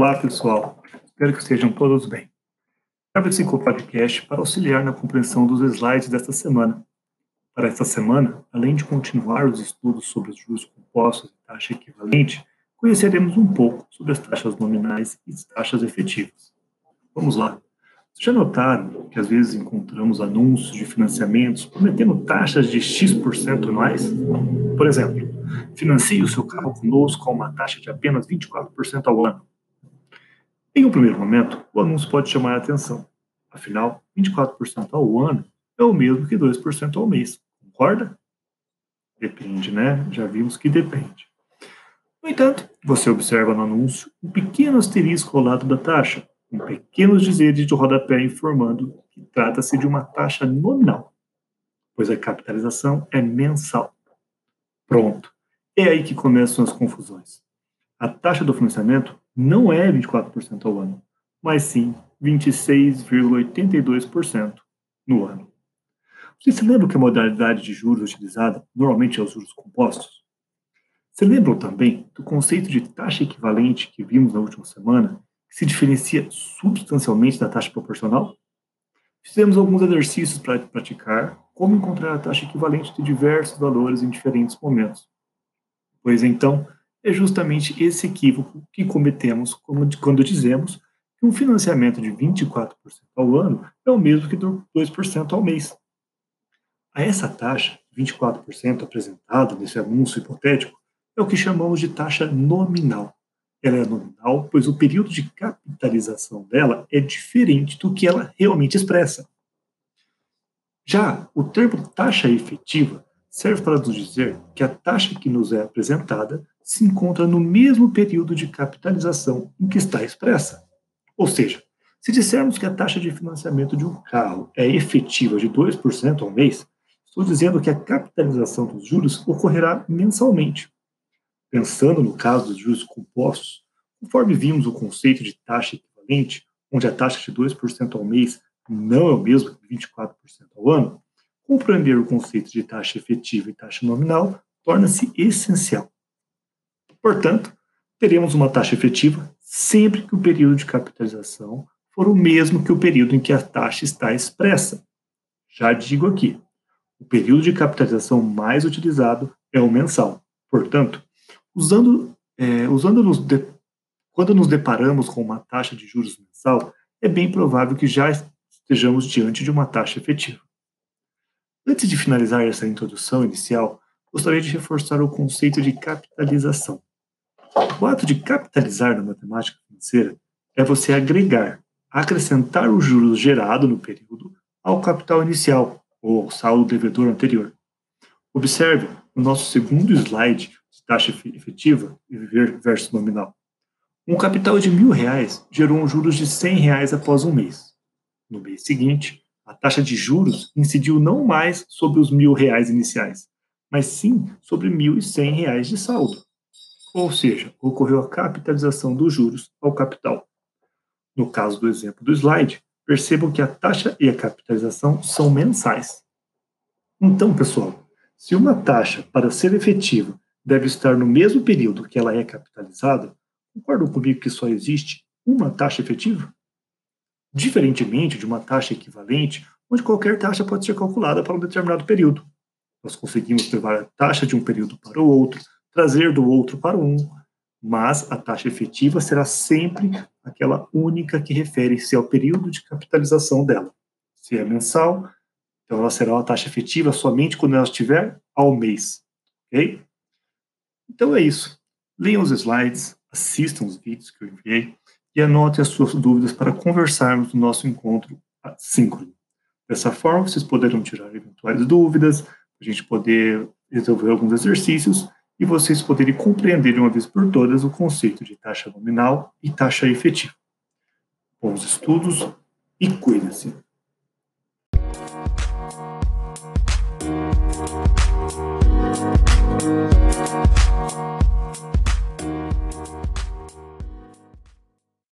Olá, pessoal. Espero que estejam todos bem. Gravo esse podcast para auxiliar na compreensão dos slides desta semana. Para esta semana, além de continuar os estudos sobre os juros compostos e taxa equivalente, conheceremos um pouco sobre as taxas nominais e as taxas efetivas. Vamos lá. Vocês já notaram que às vezes encontramos anúncios de financiamentos prometendo taxas de X% anuais? Por exemplo, financie o seu carro conosco com uma taxa de apenas 24% ao ano. Em um primeiro momento, o anúncio pode chamar a atenção. Afinal, 24% ao ano é o mesmo que 2% ao mês. Concorda? Depende, né? Já vimos que depende. No entanto, você observa no anúncio um pequeno asterisco ao lado da taxa, com pequenos dizeres de rodapé informando que trata-se de uma taxa nominal, pois a capitalização é mensal. Pronto. É aí que começam as confusões. A taxa do financiamento não é 24% ao ano, mas sim 26,82% no ano. Você se lembra que a modalidade de juros utilizada normalmente é os juros compostos? Se lembram também do conceito de taxa equivalente que vimos na última semana, que se diferencia substancialmente da taxa proporcional? Fizemos alguns exercícios para praticar como encontrar a taxa equivalente de diversos valores em diferentes momentos. Pois então, é justamente esse equívoco que cometemos quando dizemos que um financiamento de 24% ao ano é o mesmo que 2% ao mês. A essa taxa, 24% apresentada nesse anúncio hipotético, é o que chamamos de taxa nominal. Ela é nominal, pois o período de capitalização dela é diferente do que ela realmente expressa. Já o termo taxa efetiva serve para nos dizer que a taxa que nos é apresentada se encontra no mesmo período de capitalização em que está expressa. Ou seja, se dissermos que a taxa de financiamento de um carro é efetiva de 2% ao mês, estou dizendo que a capitalização dos juros ocorrerá mensalmente. Pensando no caso dos juros compostos, conforme vimos o conceito de taxa equivalente, onde a taxa de 2% ao mês não é o mesmo que 24% ao ano, compreender o conceito de taxa efetiva e taxa nominal torna-se essencial. Portanto, teremos uma taxa efetiva sempre que o período de capitalização for o mesmo que o período em que a taxa está expressa. Já digo aqui, o período de capitalização mais utilizado é o mensal. Portanto, usando, é, usando nos de, quando nos deparamos com uma taxa de juros mensal, é bem provável que já estejamos diante de uma taxa efetiva. Antes de finalizar essa introdução inicial, gostaria de reforçar o conceito de capitalização. O ato de capitalizar na matemática financeira é você agregar, acrescentar o juros gerado no período ao capital inicial ou ao saldo devedor anterior. Observe o nosso segundo slide de taxa efetiva versus nominal. Um capital de mil reais gerou um juros de cem reais após um mês. No mês seguinte, a taxa de juros incidiu não mais sobre os mil reais iniciais, mas sim sobre mil e cem reais de saldo. Ou seja, ocorreu a capitalização dos juros ao capital. No caso do exemplo do slide, percebam que a taxa e a capitalização são mensais. Então, pessoal, se uma taxa, para ser efetiva, deve estar no mesmo período que ela é capitalizada, concordam comigo que só existe uma taxa efetiva? Diferentemente de uma taxa equivalente, onde qualquer taxa pode ser calculada para um determinado período. Nós conseguimos levar a taxa de um período para o outro, trazer do outro para um, mas a taxa efetiva será sempre aquela única que refere-se ao período de capitalização dela. Se é mensal, então ela será uma taxa efetiva somente quando ela estiver ao mês, ok? Então é isso. Leiam os slides, assistam os vídeos que eu enviei e anotem as suas dúvidas para conversarmos no nosso encontro síncrono. Dessa forma, vocês poderão tirar eventuais dúvidas, a gente poder resolver alguns exercícios e vocês poderem compreender de uma vez por todas o conceito de taxa nominal e taxa efetiva. Bons estudos e cuide-se!